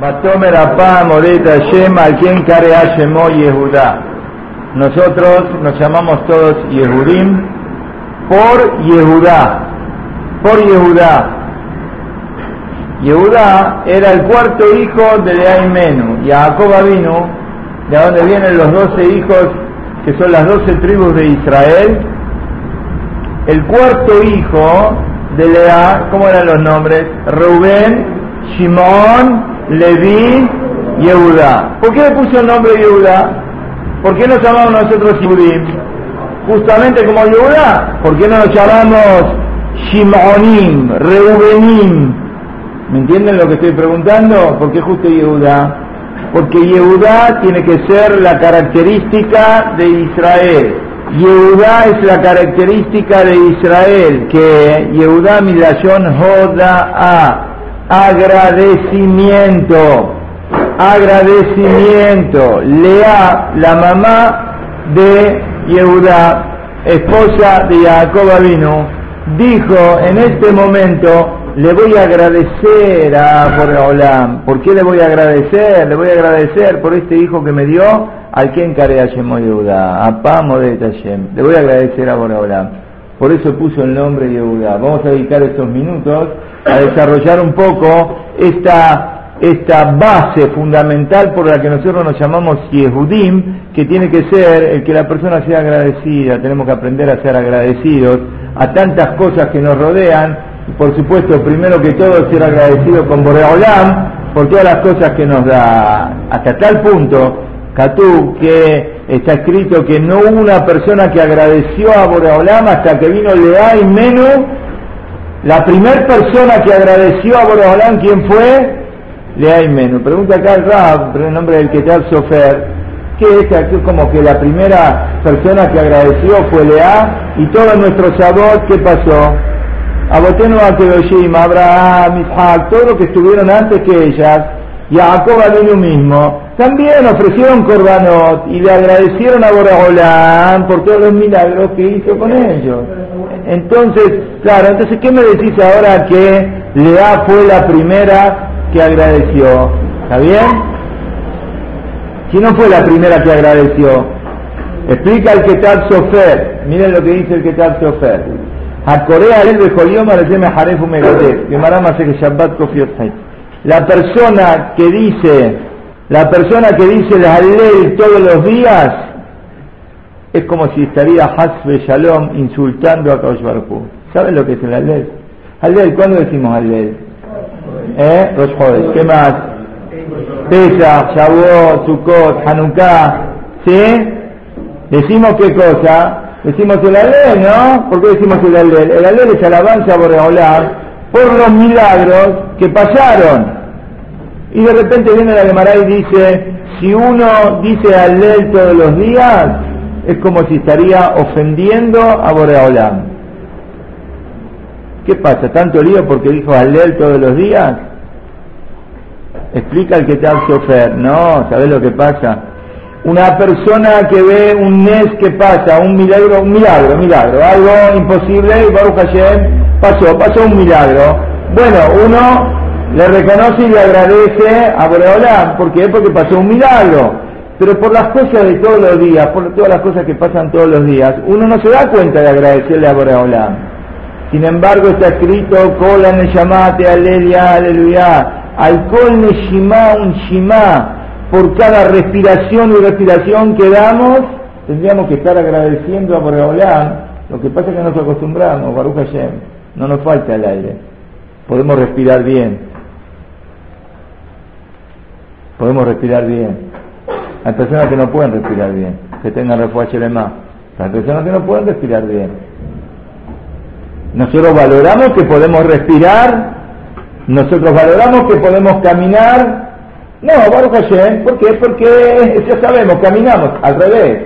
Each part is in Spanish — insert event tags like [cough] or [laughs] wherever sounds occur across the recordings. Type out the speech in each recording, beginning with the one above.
Batomer Apá Moreta Shem al quien Karea Shemo Yehudá. Nosotros nos llamamos todos Yehudim por Yehudá. Por Yehudá. Yehudá era el cuarto hijo de Lea y Menú. Jacob vino, de donde vienen los doce hijos que son las doce tribus de Israel. El cuarto hijo de Lea, ¿cómo eran los nombres? Rubén, Shimón, Leví, Yehuda. ¿Por qué le puso el nombre Yehuda? ¿Por qué nos llamamos nosotros Yehudim? Justamente como Yehuda. ¿Por qué no nos llamamos Shimonim, Reubenim? ¿Me entienden lo que estoy preguntando? ¿Por qué justo Yehuda? Porque Yehuda tiene que ser la característica de Israel. Yehuda es la característica de Israel, que Yehuda Midashon Joda A agradecimiento, agradecimiento. Lea, la mamá de Yehuda, esposa de Jacob vino, dijo en este momento, le voy a agradecer a Boreolam. ¿Por qué le voy a agradecer? Le voy a agradecer por este hijo que me dio al quien Hashem Yehuda, a Pamo de Tashem. Le voy a agradecer a Boreolam. Por eso puso el nombre Yehuda. Vamos a dedicar estos minutos a desarrollar un poco esta, esta base fundamental por la que nosotros nos llamamos Yehudim, que tiene que ser el que la persona sea agradecida, tenemos que aprender a ser agradecidos a tantas cosas que nos rodean, por supuesto, primero que todo, ser agradecido con Boreolam por todas las cosas que nos da, hasta tal punto, Katú, que está escrito que no hubo una persona que agradeció a Boreolam hasta que vino Lea y Menú la primera persona que agradeció a Borobalán, ¿quién fue? Lea Menú. Pregunta acá el Rab, el nombre del Ketal Sofer, ¿qué es aquí como que la primera persona que agradeció fue Lea y todos nuestros sabot, ¿qué pasó? Aboteno a Kedoshim, Abraham, Isaac, todos los que estuvieron antes que ellas, y a Jacob Menú mismo, también ofrecieron corbanot y le agradecieron a Borobalán por todos los milagros que hizo con ellos. Entonces, claro, entonces, ¿qué me decís ahora que Lea fue la primera que agradeció? ¿Está bien? ¿Quién no fue la primera que agradeció? Explica el Ketab Sofer. Miren lo que dice el Ketab Sofer. A Corea el Megadeh. que La persona que dice, la persona que dice la ley todos los días, es como si estaría Hasbe Shalom insultando a Kaush ¿Saben lo que es el Alel? Alel, ¿cuándo decimos Alel? ¿Eh? Rosh ¿Qué más? Pesach, Shavuot, Sukkot, Hanukkah. ¿Sí? Decimos qué cosa? Decimos el Alel, ¿no? ¿Por qué decimos el Alel? El Alel es alabanza por hablar por los milagros que pasaron. Y de repente viene la Gemara y dice, si uno dice Alel todos los días, es como si estaría ofendiendo a Boreolam. ¿Qué pasa? ¿Tanto lío porque dijo Alel todos los días? Explica el que te hace ofer. No, ¿sabes lo que pasa? Una persona que ve un mes que pasa, un milagro, un milagro, milagro, algo imposible y Baruch Hashem pasó, pasó un milagro. Bueno, uno le reconoce y le agradece a Boreolam. ¿Por qué? Porque pasó un milagro pero por las cosas de todos los días, por todas las cosas que pasan todos los días, uno no se da cuenta de agradecerle a Boreolam. Sin embargo, está escrito, Kola Neshamate, Aleluya, Aleluya, al Kol Neshima, un Shima, por cada respiración y respiración que damos, tendríamos que estar agradeciendo a Boreolam. Lo que pasa es que nos acostumbramos, Baruch Hashem, no nos falta el aire, podemos respirar bien, podemos respirar bien. Hay personas que no pueden respirar bien, que tengan refuerzo más. Hay personas que no pueden respirar bien. Nosotros valoramos que podemos respirar, nosotros valoramos que podemos caminar. No, Baruch Hashem, ¿por qué? Porque ya sabemos, caminamos, al revés.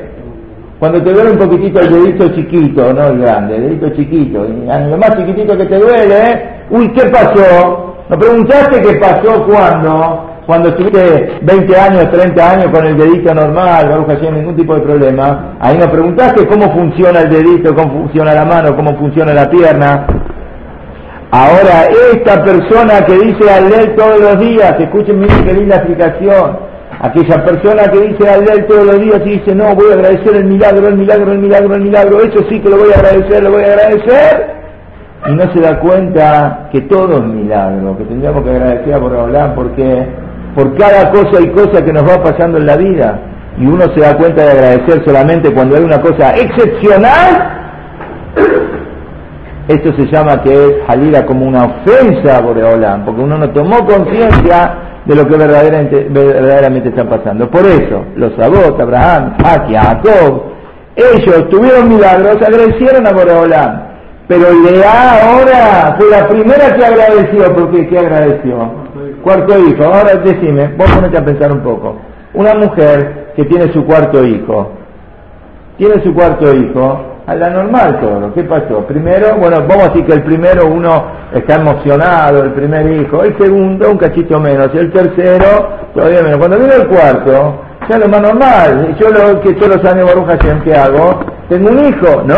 Cuando te duele un poquitito el dedito chiquito, no el grande, el dedito chiquito, lo más chiquitito que te duele, ¿eh? uy, ¿qué pasó? ¿No preguntaste qué pasó cuando? Cuando estuviste 20 años, 30 años con el dedito normal, no sin ningún tipo de problema, ahí nos preguntaste cómo funciona el dedito, cómo funciona la mano, cómo funciona la pierna. Ahora, esta persona que dice al leer todos los días, escuchen miren qué linda explicación, aquella persona que dice al leer todos los días y dice, no, voy a agradecer el milagro, el milagro, el milagro, el milagro, eso sí que lo voy a agradecer, lo voy a agradecer, y no se da cuenta que todo es milagro, que tendríamos que agradecer a hablar porque por cada cosa y cosa que nos va pasando en la vida, y uno se da cuenta de agradecer solamente cuando hay una cosa excepcional, [coughs] esto se llama que es salida como una ofensa a Boreolán, porque uno no tomó conciencia de lo que verdaderamente, verdaderamente está pasando. Por eso, los Sabot, Abraham, Isaac, Jacob, ellos tuvieron milagros, agradecieron a Boreolán. Pero Lea ahora fue la primera que agradeció, porque ¿qué agradeció? Cuarto hijo. Ahora decime, vos ponete a pensar un poco. Una mujer que tiene su cuarto hijo, tiene su cuarto hijo, a la normal todo. ¿Qué pasó? Primero, bueno, vamos a decir que el primero uno está emocionado, el primer hijo, el segundo un cachito menos, el tercero todavía menos. Cuando viene el cuarto, ya lo más normal, yo lo que yo los años Baruja ¿qué hago? ¿Tengo un hijo? ¡No!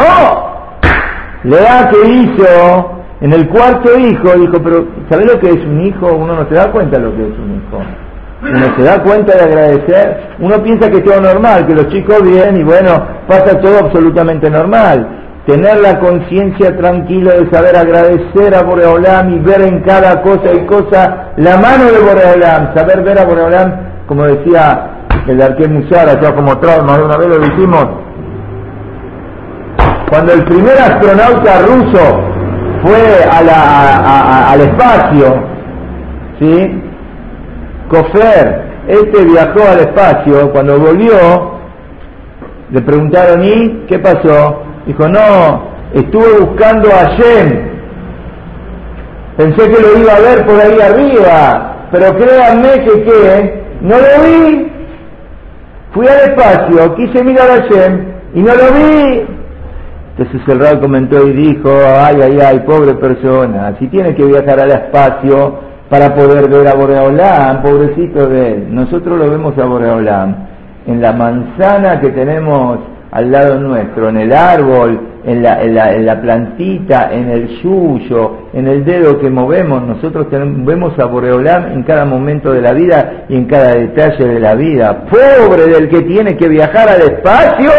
Le da que hizo en el cuarto hijo, dijo, pero ¿sabes lo que es un hijo? Uno no se da cuenta de lo que es un hijo uno se da cuenta de agradecer, uno piensa que es todo normal, que los chicos vienen y bueno, pasa todo absolutamente normal. Tener la conciencia tranquila de saber agradecer a Boreolam y ver en cada cosa y cosa la mano de Boreolam, saber ver a Boreolam, como decía el Arqué Musara, ya como trauma, una vez lo dijimos, cuando el primer astronauta ruso fue al espacio, ¿sí? Cofer, este viajó al espacio, cuando volvió, le preguntaron, ¿y qué pasó? Dijo, no, estuve buscando a Shem, pensé que lo iba a ver por ahí arriba, pero créanme que qué, no lo vi, fui al espacio, quise mirar a Shem y no lo vi. Entonces el Rab comentó y dijo, ay, ay, ay, pobre persona, si tiene que viajar al espacio, para poder ver a Boreolam, pobrecito de él. Nosotros lo vemos a Boreolam en la manzana que tenemos al lado nuestro, en el árbol, en la, en la, plantita, en el yuyo, en el dedo que movemos. Nosotros vemos a Boreolam en cada momento de la vida y en cada detalle de la vida. Pobre del que tiene que viajar al espacio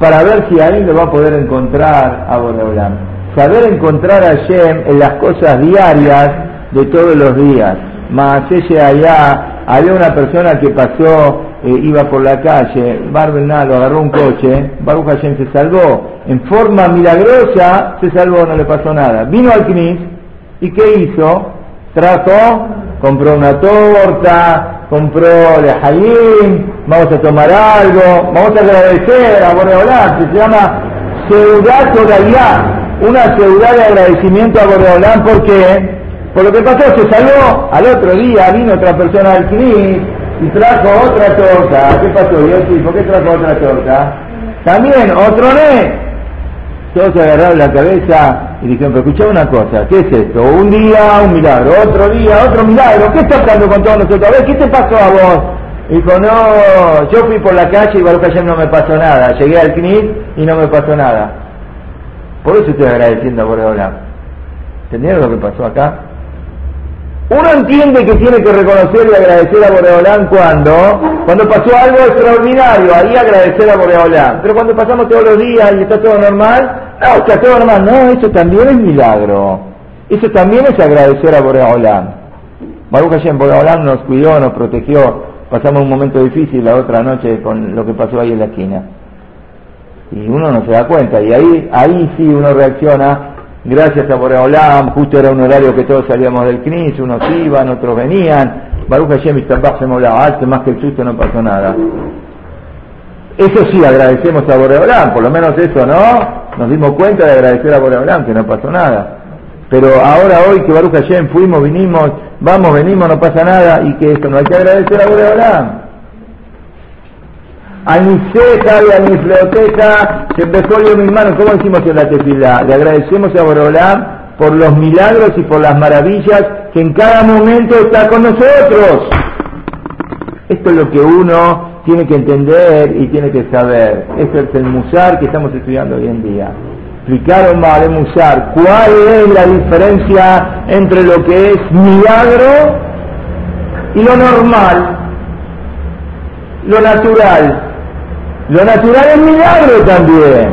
para ver si ahí lo va a poder encontrar a Boreolam. Saber encontrar a Shem en las cosas diarias de todos los días. Más ese allá, había una persona que pasó, eh, iba por la calle, Barbenal lo agarró un coche, Baruch Hashem se salvó, en forma milagrosa se salvó, no le pasó nada. Vino al CNIS y ¿qué hizo? Trajo, compró una torta, compró lejaín, vamos a tomar algo, vamos a agradecer a Boreolán, se llama Seudad Todavía, una seudad de agradecimiento a Boreolán porque por lo que pasó, se salvó, al otro día vino otra persona al CNIS y trajo otra torta. ¿Qué pasó, Yossi? ¿Por qué trajo otra torta? También, otro ne. Todos agarraron la cabeza y dijeron, pero escuchá una cosa, ¿qué es esto? Un día, un milagro, otro día, otro milagro, ¿qué está pasando con todos nosotros? A ver, ¿qué te pasó a vos? Dijo, no, yo fui por la calle y Baruch ayer no me pasó nada. Llegué al CNIS y no me pasó nada. Por eso estoy agradeciendo a Boreola. ¿Entendieron lo que pasó acá? Uno entiende que tiene que reconocer y agradecer a Boreolán cuando, cuando pasó algo extraordinario, ahí agradecer a Boreolán. Pero cuando pasamos todos los días y está todo normal, no, está todo normal. No, eso también es milagro. Eso también es agradecer a Boreolán. Baruch Hashem, Boreolán nos cuidó, nos protegió. Pasamos un momento difícil la otra noche con lo que pasó ahí en la esquina. Y uno no se da cuenta. Y ahí, ahí sí uno reacciona gracias a Boreolam, justo era un horario que todos salíamos del CNIS, unos iban, otros venían, Baruch Hashem y se alto, más que el susto no pasó nada. Eso sí, agradecemos a Boreolam, por lo menos eso, ¿no? Nos dimos cuenta de agradecer a Boreolam, que no pasó nada. Pero ahora hoy que Baruch Hashem fuimos, vinimos, vamos, venimos, no pasa nada, y que esto no hay que agradecer a Boreolam a mi ceja y a mi fleoteca, se empezó yo mis manos, como decimos en la tefila, le agradecemos a Borolán por los milagros y por las maravillas que en cada momento está con nosotros. Esto es lo que uno tiene que entender y tiene que saber. Esto es el musar que estamos estudiando hoy en día. explicaron Mahalem Musar cuál es la diferencia entre lo que es milagro y lo normal, lo natural. Lo natural es milagro también.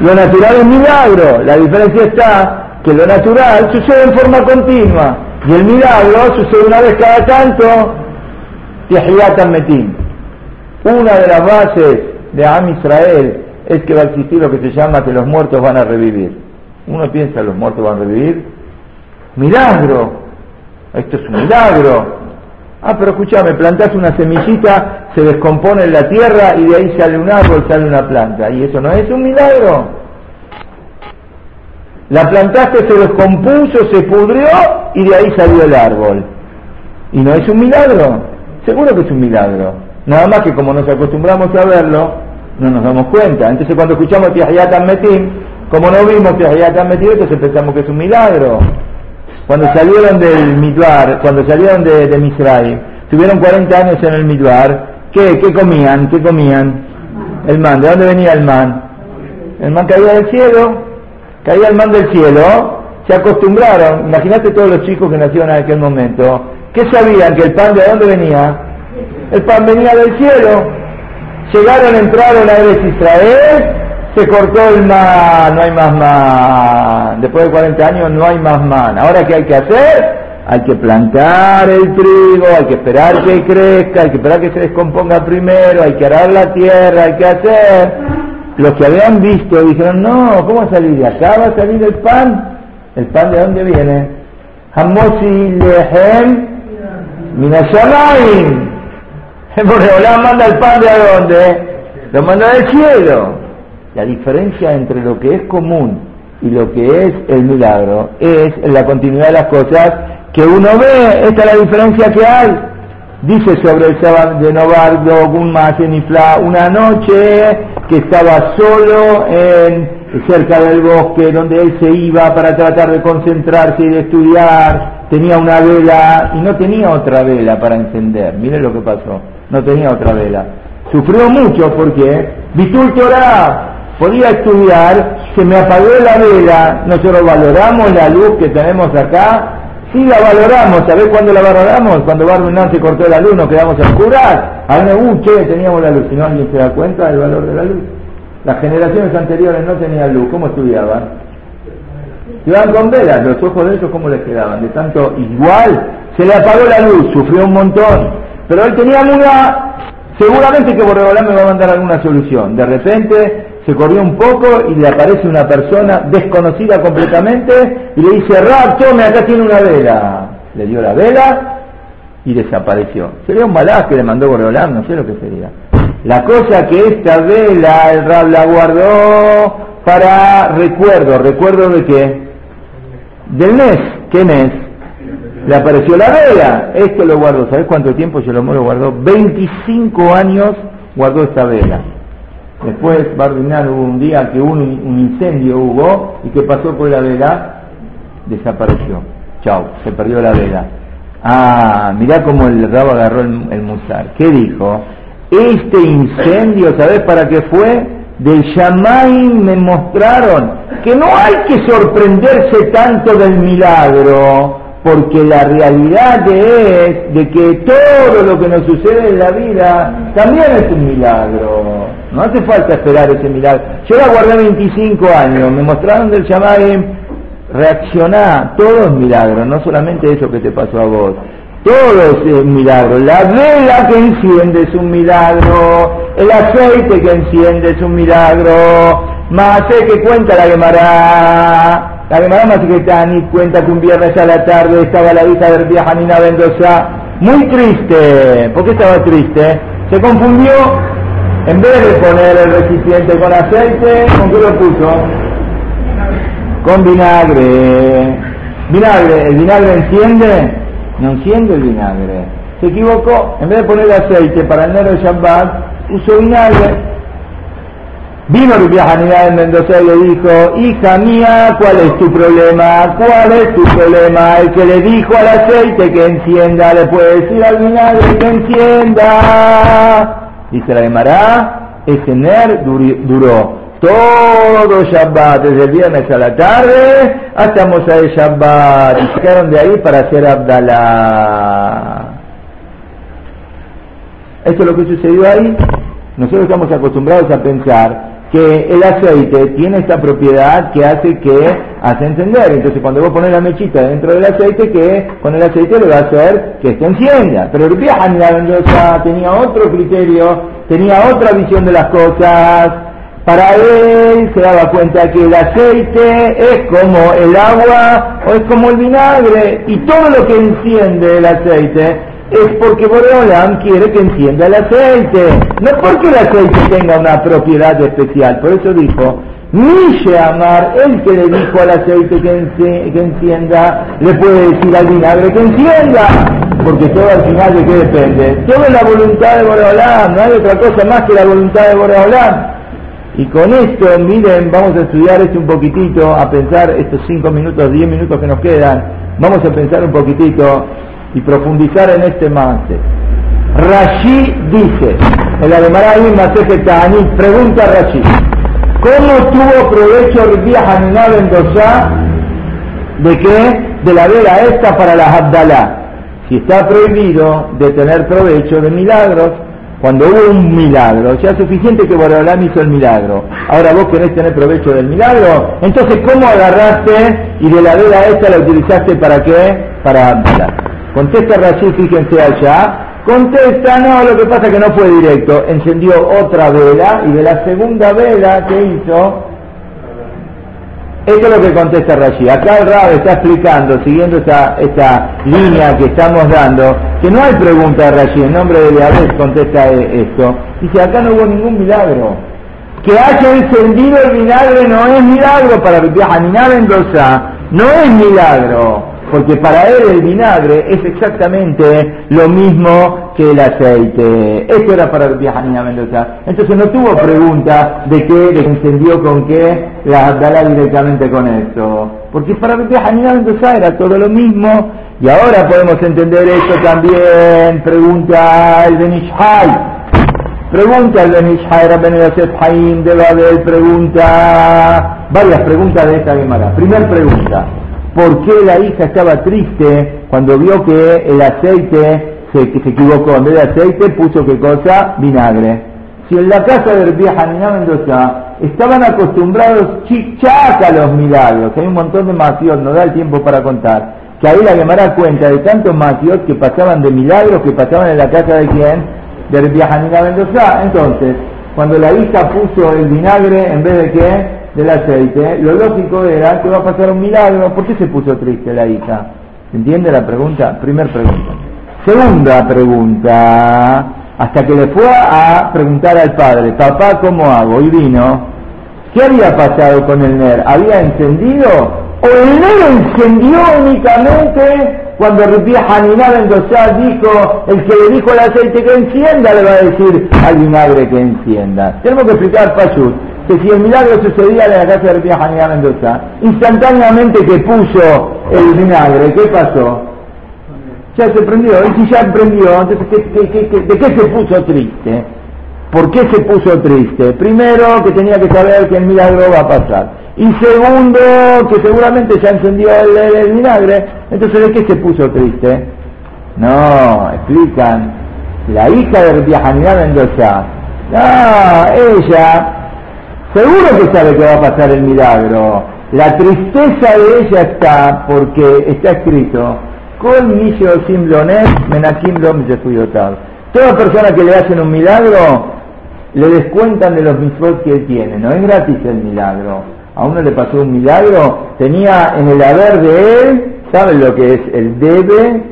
Lo natural es milagro. La diferencia está que lo natural sucede en forma continua y el milagro sucede una vez cada tanto. Metim. Una de las bases de Am Israel es que va a existir lo que se llama que los muertos van a revivir. Uno piensa, los muertos van a revivir. Milagro. Esto es un milagro. Ah, pero escúchame, plantas una semillita, se descompone en la tierra y de ahí sale un árbol, sale una planta. ¿Y eso no es un milagro? La plantaste, se descompuso, se pudrió y de ahí salió el árbol. ¿Y no es un milagro? Seguro que es un milagro. Nada más que como nos acostumbramos a verlo, no nos damos cuenta. Entonces cuando escuchamos Tiahiyatan Metim, como no vimos Tiahiyatan Metim, entonces pensamos que es un milagro. Cuando salieron del Midbar, cuando salieron de, de tuvieron 40 años en el Midbar, ¿qué, ¿qué comían? ¿Qué comían? El man, ¿de dónde venía el man? El man caía del cielo, caía el man del cielo, se acostumbraron, imagínate todos los chicos que nacieron en aquel momento, ¿qué sabían? ¿Que el pan de dónde venía? El pan venía del cielo. Llegaron, entraron a Israel, se cortó el man, no hay más man. Después de 40 años no hay más man. Ahora, ¿qué hay que hacer? Hay que plantar el trigo, hay que esperar que crezca, hay que esperar que se descomponga primero, hay que arar la tierra, hay que hacer. Los que habían visto dijeron, no, ¿cómo salir de acá? ¿Va a salir el pan? ¿El pan de dónde viene? Hamosi lehem minashamayim. [laughs] El manda el pan de dónde? Lo manda del cielo. La diferencia entre lo que es común y lo que es el milagro es la continuidad de las cosas que uno ve. Esta es la diferencia que hay. Dice sobre el sábado de Novardo, Gunmasenifla, una noche que estaba solo en, cerca del bosque donde él se iba para tratar de concentrarse y de estudiar, tenía una vela y no tenía otra vela para encender. Mire lo que pasó, no tenía otra vela. Sufrió mucho porque Vitul Torah podía estudiar, se me apagó la vela, nosotros valoramos la luz que tenemos acá, sí la valoramos, ¿sabés cuándo la valoramos? Cuando Barbinan se cortó la luz, nos quedamos a oscurar, a uh, che, teníamos la luz, si no alguien se da cuenta del valor de la luz. Las generaciones anteriores no tenían luz, ¿cómo estudiaban? Estudiaban con velas, los ojos de ellos, ¿cómo les quedaban? De tanto igual, se le apagó la luz, sufrió un montón, pero él tenía una, seguramente que Borreolán me va a mandar alguna solución. De repente se corrió un poco y le aparece una persona desconocida completamente y le dice, Rab, tome, acá tiene una vela. Le dio la vela y desapareció. Sería un balaz que le mandó Borreolán, no sé lo que sería. La cosa que esta vela el Rab la guardó para recuerdo, recuerdo de qué? Del mes, ¿qué mes? Le apareció la vela, esto lo guardó, ¿sabes cuánto tiempo yo lo guardó? 25 años guardó esta vela. Después Barbinar hubo un día que un, incendio hubo y que pasó por la vela, desapareció. Chao, se perdió la vela. Ah, mirá cómo el rabo agarró el, el musar. ¿Qué dijo? Este incendio, ¿sabes para qué fue? Del Yamay me mostraron que no hay que sorprenderse tanto del milagro, porque la realidad es de que todo lo que nos sucede en la vida también es un milagro. No hace falta esperar ese milagro. Yo la guardé 25 años, me mostraron del Shamaim, reaccioná, todo es milagro, no solamente eso que te pasó a vos. Todo es un milagro. La vela que enciende es un milagro. El aceite que enciende es un milagro. Más que cuenta la Gemara la Gemara Masiketani cuenta que un viernes a la tarde estaba la hija de Janina Mendoza muy triste. ¿Por qué estaba triste? Se confundió. En vez de poner el recipiente con aceite, ¿con qué lo puso? Con vinagre. Vinagre, ¿el vinagre enciende? No enciende el vinagre. Se equivocó. En vez de poner aceite para el negro Shabbat, usó vinagre. Vino Rupiajanidad en Mendoza y le dijo, hija mía, ¿cuál es tu problema? ¿Cuál es tu problema? El que le dijo al aceite que encienda, le puede decir al vinagre que encienda. Dice la Gemara, ese ner duró todo Shabbat, desde el viernes a la tarde hasta Moshe Shabbat, y se quedaron de ahí para hacer Abdalá. Esto es lo que sucedió ahí. Nosotros estamos acostumbrados a pensar que el aceite tiene esta propiedad que hace que hace encender. Entonces cuando vos pones la mechita dentro del aceite, que con el aceite le va a hacer que se encienda. Pero el Mendoza tenía otro criterio, tenía otra visión de las cosas. Para él se daba cuenta que el aceite es como el agua o es como el vinagre y todo lo que enciende el aceite es porque Boreolam quiere que encienda el aceite, no porque el aceite tenga una propiedad especial. Por eso dijo, Mishe Amar, el que le dijo al aceite que, encienda, le puede decir al vinagre que encienda, porque todo al final de qué depende. Todo es la voluntad de Boreolam, no hay otra cosa más que la voluntad de Boreolam. Y con esto, miren, vamos a estudiar esto un poquitito, a pensar estos cinco minutos, diez minutos que nos quedan, vamos a pensar un poquitito y profundizar en este mate. Rashi dice, el Ademaray Maseje Ta'anit, pregunta Rashi, ¿cómo tuvo provecho Rabbi Hanina Ben de qué? De la vela esta para la Abdalá. Si está prohibido de tener provecho de milagros, cuando hubo un milagro, ya es suficiente que Boreolam hizo el milagro. Ahora vos querés tener provecho del milagro, entonces ¿cómo agarraste y de la vela esta la utilizaste para qué? Para Abdalá. Contesta Rashi, fíjense allá. Contesta, no, lo que pasa es que no fue directo. Encendió otra vela y de la segunda vela que hizo, esto es lo que contesta Rashi. Acá el Rab está explicando, siguiendo esta, línea que estamos dando, que no hay pregunta de Rashi, en nombre de Yahvé contesta esto. Dice, acá no hubo ningún milagro. Que haya encendido el vinagre no es milagro para Hanina Mendoza, no es milagro porque para él el vinagre es exactamente lo mismo que el aceite. Esto era para Viajanina Mendoza. Entonces no tuvo pregunta de qué, de encendió con qué, la dará directamente con esto. Porque para Viajanina Mendoza era todo lo mismo. Y ahora podemos entender esto también. Pregunta el Benishai. Pregunta el Benishai, Rabben Yosef Haim de Babel, pregunta, varias preguntas de esta Gemara. Primera pregunta, por qué la hija estaba triste cuando vio que el aceite se, se equivocó, en vez de aceite puso qué cosa, vinagre. Si en la casa de vieja Nina Mendoza estaban acostumbrados chichaca los milagros, hay un montón de matios, no da el tiempo para contar, que ahí la llamará cuenta de tantos matios que pasaban de milagros que pasaban en la casa de quién, de vieja Nina Mendoza. Entonces, cuando la hija puso el vinagre en vez de qué, del aceite, lo lógico era que va a pasar un milagro. ¿Por qué se puso triste la hija? ¿Entiende la pregunta? Primer pregunta. Segunda pregunta, hasta que le fue a preguntar al padre, papá, ¿cómo hago? Y vino, ¿qué había pasado con el NER? ¿Había encendido? ¿O el NER encendió únicamente cuando Rupía Hanina Mendoza dijo, el que le dijo al aceite que encienda, le va a decir al vinagre que encienda? Tenemos que explicar Pachut que si el milagro sucedía en la casa de Rupia Janina Mendoza, instantáneamente que puso el vinagre, ¿qué pasó? Ya se prendió, y si ya prendió, entonces de qué se puso triste? ¿Por qué se puso triste? Primero, que tenía que saber que el milagro va a pasar. Y segundo, que seguramente ya encendió el, vinagre. Entonces, ¿de qué se puso triste? No, explican. La hija de Rupia Janina Mendoza. No, ella Seguro que sabe que va a pasar el milagro. La tristeza de ella está porque está escrito, con menakim Toda persona que le hacen un milagro, le descuentan de los mitzvot que él tiene. No es gratis el milagro. A uno le pasó un milagro, tenía en el haber de él, ¿saben lo que es el debe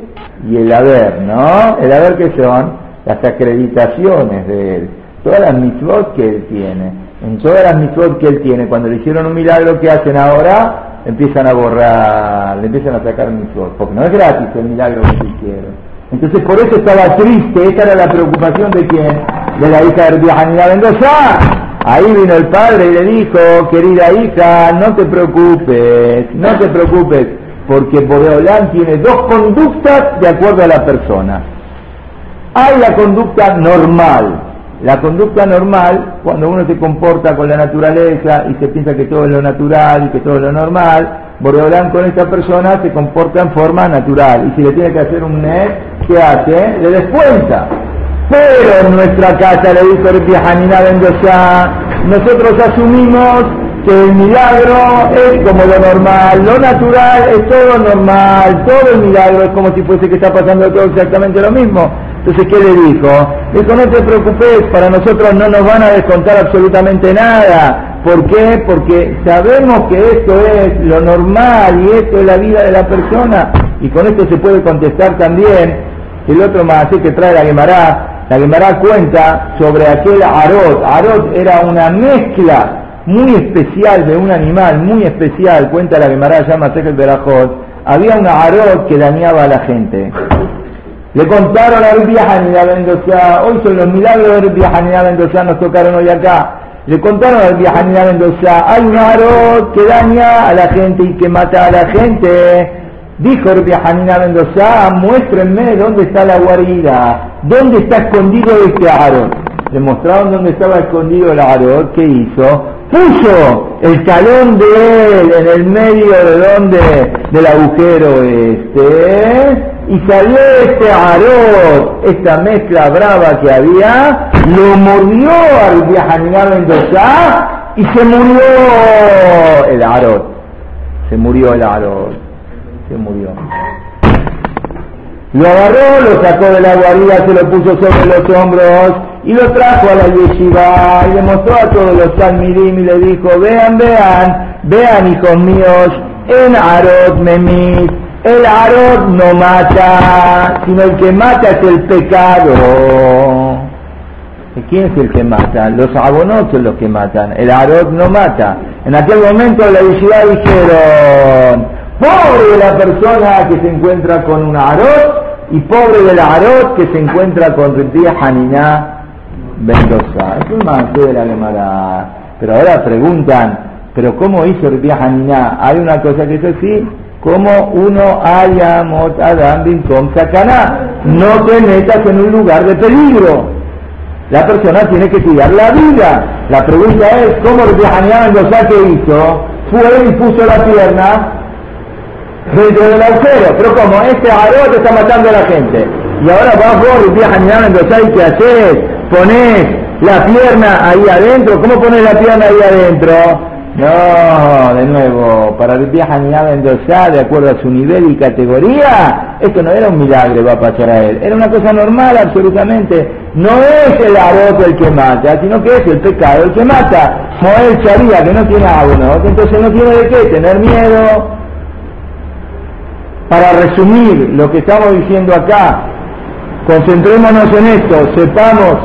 y el haber, no? El haber que son las acreditaciones de él, todas las mitzvot que él tiene en todas las mitzvot que él tiene, cuando le hicieron un milagro, ¿qué hacen ahora? Empiezan a borrar, le empiezan a sacar mitzvot, porque no es gratis el milagro que hicieron. Entonces por eso estaba triste, esa era la preocupación de quién, de la hija de Janina Mendoza. Ahí vino el padre y le dijo, querida hija, no te preocupes, no te preocupes, porque Boreolán tiene dos conductas de acuerdo a la persona. Hay la conducta normal, La conducta normal, cuando uno se comporta con la naturaleza y se piensa que todo es lo natural y que todo es lo normal, Boreolán con esta persona se comporta en forma natural. Y si le tiene que hacer un net, ¿qué hace? Le descuenta. Pero en nuestra casa, le dijo el Hanina Mendoza, nosotros asumimos que el milagro es como lo normal, lo natural es todo normal, todo el milagro es como si fuese que está pasando todo exactamente lo mismo. Entonces, ¿qué le dijo? Dijo, no te preocupes, para nosotros no nos van a descontar absolutamente nada. ¿Por qué? Porque sabemos que esto es lo normal y esto es la vida de la persona. Y con esto se puede contestar también el otro más que trae la Gemara. La Gemara cuenta sobre aquel arot. Arot era una mezcla muy especial de un animal, muy especial, cuenta la Gemara, llama Sejel Berajot, había un arot que dañaba a la gente. Le contaron a Hanina Mendoza, hoy son los milagros de Hanina Mendoza, nos tocaron hoy acá. Le contaron a Hanina Mendoza, hay un arot que daña a la gente y que mata a la gente. Dijo Hanina Mendoza, muéstrenme dónde está la guarida, dónde está escondido este arot. Le mostraron dónde estaba escondido el arot, ¿qué hizo? Puso el talón de él en el medio de donde del agujero este y salió este arot, esta mezcla brava que había, lo mordió al viajanía Mendoza y se murió el arot, se murió el arot, se murió. Lo agarró, lo sacó de la guarida, se lo puso sobre los hombros y lo trajo a la yeshiva y le mostró a todos los talmidim y le dijo, vean, vean, vean hijos míos, en Arot Memis, el Arot no mata, sino el que mata es el pecado. ¿Y quién es el que mata? Los abonos son los que matan, el Arot no mata. En aquel momento la yeshiva dijeron, pobre la persona que se encuentra con un Arot y pobre del Arot que se encuentra con Ritía Haniná Mendoza. Es un manso de la Gemara. Pero ahora preguntan, ¿pero cómo hizo el Hanina? Hay una cosa que es así, como uno haya Adam con sacaná. No te metas en un lugar de peligro. La persona tiene que cuidar la vida. La pregunta es, ¿cómo el Hanina Mendoza que hizo? Fue y puso la pierna dentro del agujero. Pero como este te está matando a la gente. Y ahora vas vos, el Mendoza, ¿y qué haces? Pones la pierna ahí adentro. ¿Cómo pones la pierna ahí adentro? No, de nuevo, para el viaje Mendoza, de acuerdo a su nivel y categoría, esto no era un milagro, va a. Era una cosa normal, absolutamente. No es el arroz el que mata, sino que es el pecado el que mata. él sabía que no tiene agua, entonces no tiene de qué tener miedo. Para resumir lo que estamos diciendo acá, concentrémonos en esto, sepamos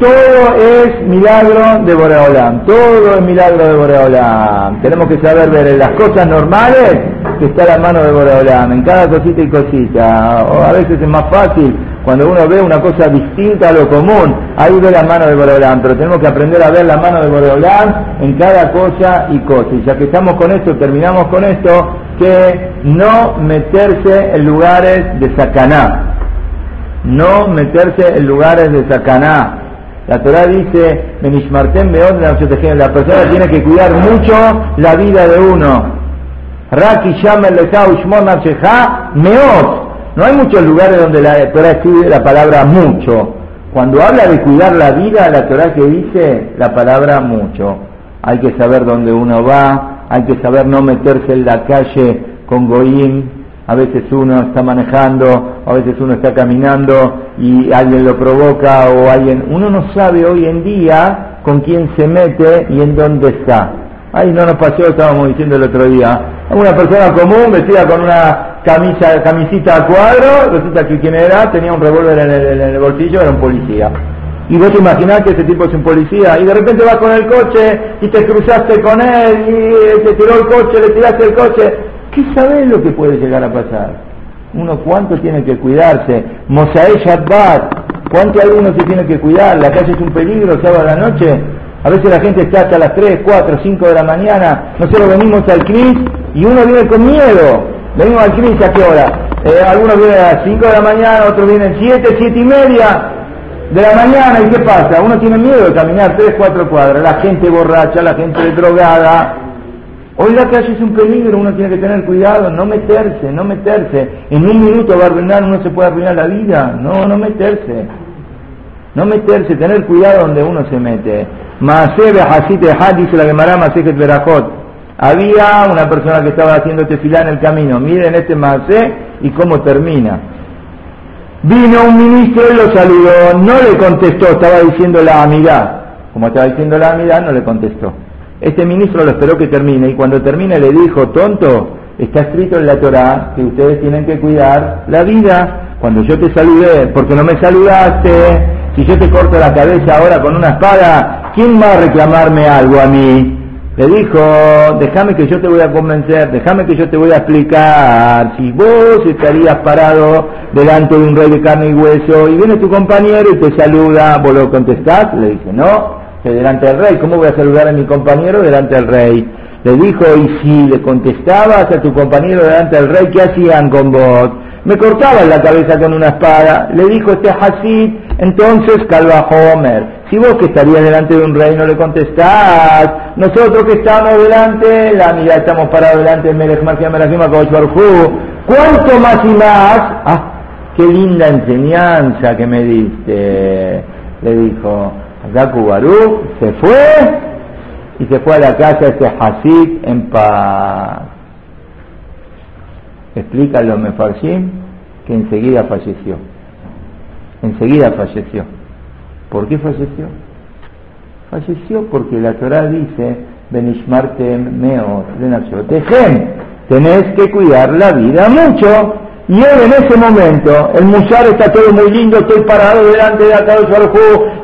todo es milagro de Boreolam, todo es milagro de Boreolam. Tenemos que saber ver en las cosas normales que está la mano de Boreolam, en cada cosita y cosita. O a veces es más fácil cuando uno ve una cosa distinta a lo común, ahí ve la mano de Boreolam, pero tenemos que aprender a ver la mano de Boreolam en cada cosa y cosa. Y ya que estamos con esto, terminamos con esto, que no meterse en lugares de sacaná no meterse en lugares de sacaná. La Torah dice, la persona tiene que cuidar mucho la vida de uno. No hay muchos lugares donde la Torah escribe la palabra mucho. Cuando habla de cuidar la vida, la Torah que dice la palabra mucho. Hay que saber dónde uno va, hay que saber no meterse en la calle con goyim, a veces uno está manejando, a veces uno está caminando y alguien lo provoca o alguien, uno no sabe hoy en día con quién se mete y en dónde está. Ahí no nos pasó, estábamos diciendo el otro día, una persona común vestida con una camisa, camisita a cuadro, resulta que quien era tenía un revólver en el, bolsillo, era un policía. Y vos te imaginás que ese tipo es un policía y de repente vas con el coche y te cruzaste con él y te tiró el coche, le tiraste el coche ¿Qué sabes lo que puede llegar a pasar? Uno cuánto tiene que cuidarse. Mosae Shabbat, ¿cuánto alguno se tiene que cuidar? La calle es un peligro, sábado a la noche. A veces la gente está hasta las 3, 4, 5 de la mañana. Nosotros venimos al CRIS y uno viene con miedo. Venimos al CRIS a qué hora? Eh, algunos vienen a las 5 de la mañana, otros vienen 7, 7 y media. de la mañana y ¿qué pasa? Uno tiene miedo de caminar tres, cuatro cuadras, la gente borracha, la gente drogada. Hoy la calle es un peligro, uno tiene que tener cuidado, no meterse, no meterse. En un minuto va a arruinar, uno se puede arruinar la vida. No, no meterse. No meterse, tener cuidado donde uno se mete. Maaseh Hasit dice la Gemara Masejet Berajot. Había una persona que estaba haciendo tefilá en el camino. Miren este Maaseh y cómo termina. Vino un ministro y lo saludó, no le contestó, estaba diciendo la amidad. Como estaba diciendo la amidad, no le contestó. Este ministro lo esperó que termine y cuando termine le dijo, tonto, está escrito en la Torah que ustedes tienen que cuidar la vida. Cuando yo te saludé, porque no me saludaste, si yo te corto la cabeza ahora con una espada, ¿quién va a reclamarme algo a mí? Le dijo, déjame que yo te voy a convencer, déjame que yo te voy a explicar. Si vos estarías parado delante de un rey de carne y hueso y viene tu compañero y te saluda, ¿vos lo contestás? Le dice, no, delante del rey, ¿cómo voy a saludar a mi compañero delante del rey? Le dijo, y si le contestabas a tu compañero delante del rey, ¿qué hacían con vos? Me cortaban la cabeza con una espada. Le dijo este Hasid, entonces calva Homer. Si vos que estarías delante de un rey no le contestás, nosotros que estamos delante, la mirada estamos parados delante de Melech ¿cuánto más y más? Ah, qué linda enseñanza que me diste, le dijo. Baruch se fue y se fue a la casa de este Hasid en paz. Explica los Mefarshim que enseguida falleció. Enseguida falleció. ¿Por qué falleció? Falleció porque la Torah dice, Benishmartem meo Tejem, tenés que cuidar la vida mucho. Y él en ese momento, el Musar está todo muy lindo, estoy parado delante de Akadosh Baruj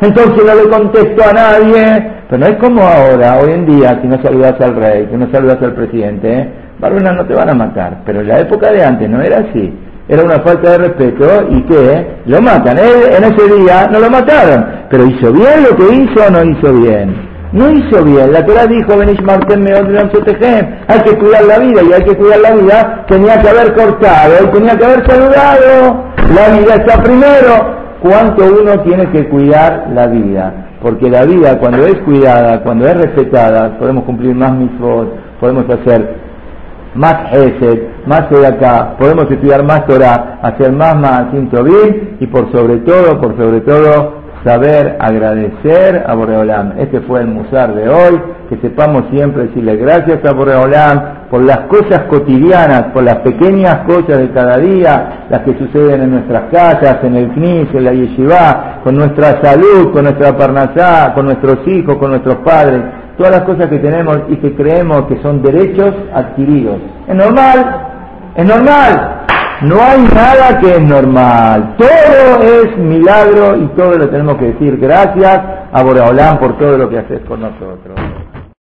entonces no le contesto a nadie. Pero no es como ahora, hoy en día, si no saludas al rey, si no saludas al presidente, ¿eh? no te van a matar. Pero en la época de antes no era así era una falta de respeto y que lo matan. Él en ese día no lo mataron, pero hizo bien lo que hizo o no hizo bien. No hizo bien. La Torah dijo, Benish Marten hay que cuidar la vida y hay que cuidar la vida, tenía que haber cortado, tenía que haber saludado. La vida está primero. ¿Cuánto uno tiene que cuidar la vida? Porque la vida cuando es cuidada, cuando es respetada, podemos cumplir más mismos, podemos hacer más Esed, más acá, podemos estudiar más Torah, hacer más Maasim Tobin y por sobre todo, por sobre todo, saber agradecer a Boreolam. Este fue el Musar de hoy, que sepamos siempre decirle gracias a Boreolam por las cosas cotidianas, por las pequeñas cosas de cada día, las que suceden en nuestras casas, en el CNIS, en la Yeshiva, con nuestra salud, con nuestra parnasá, con nuestros hijos, con nuestros padres todas las cosas que tenemos y que creemos que son derechos adquiridos. Es normal, es normal. No hay nada que es normal. Todo es milagro y todo lo tenemos que decir gracias a Boraolán por todo lo que haces con nosotros.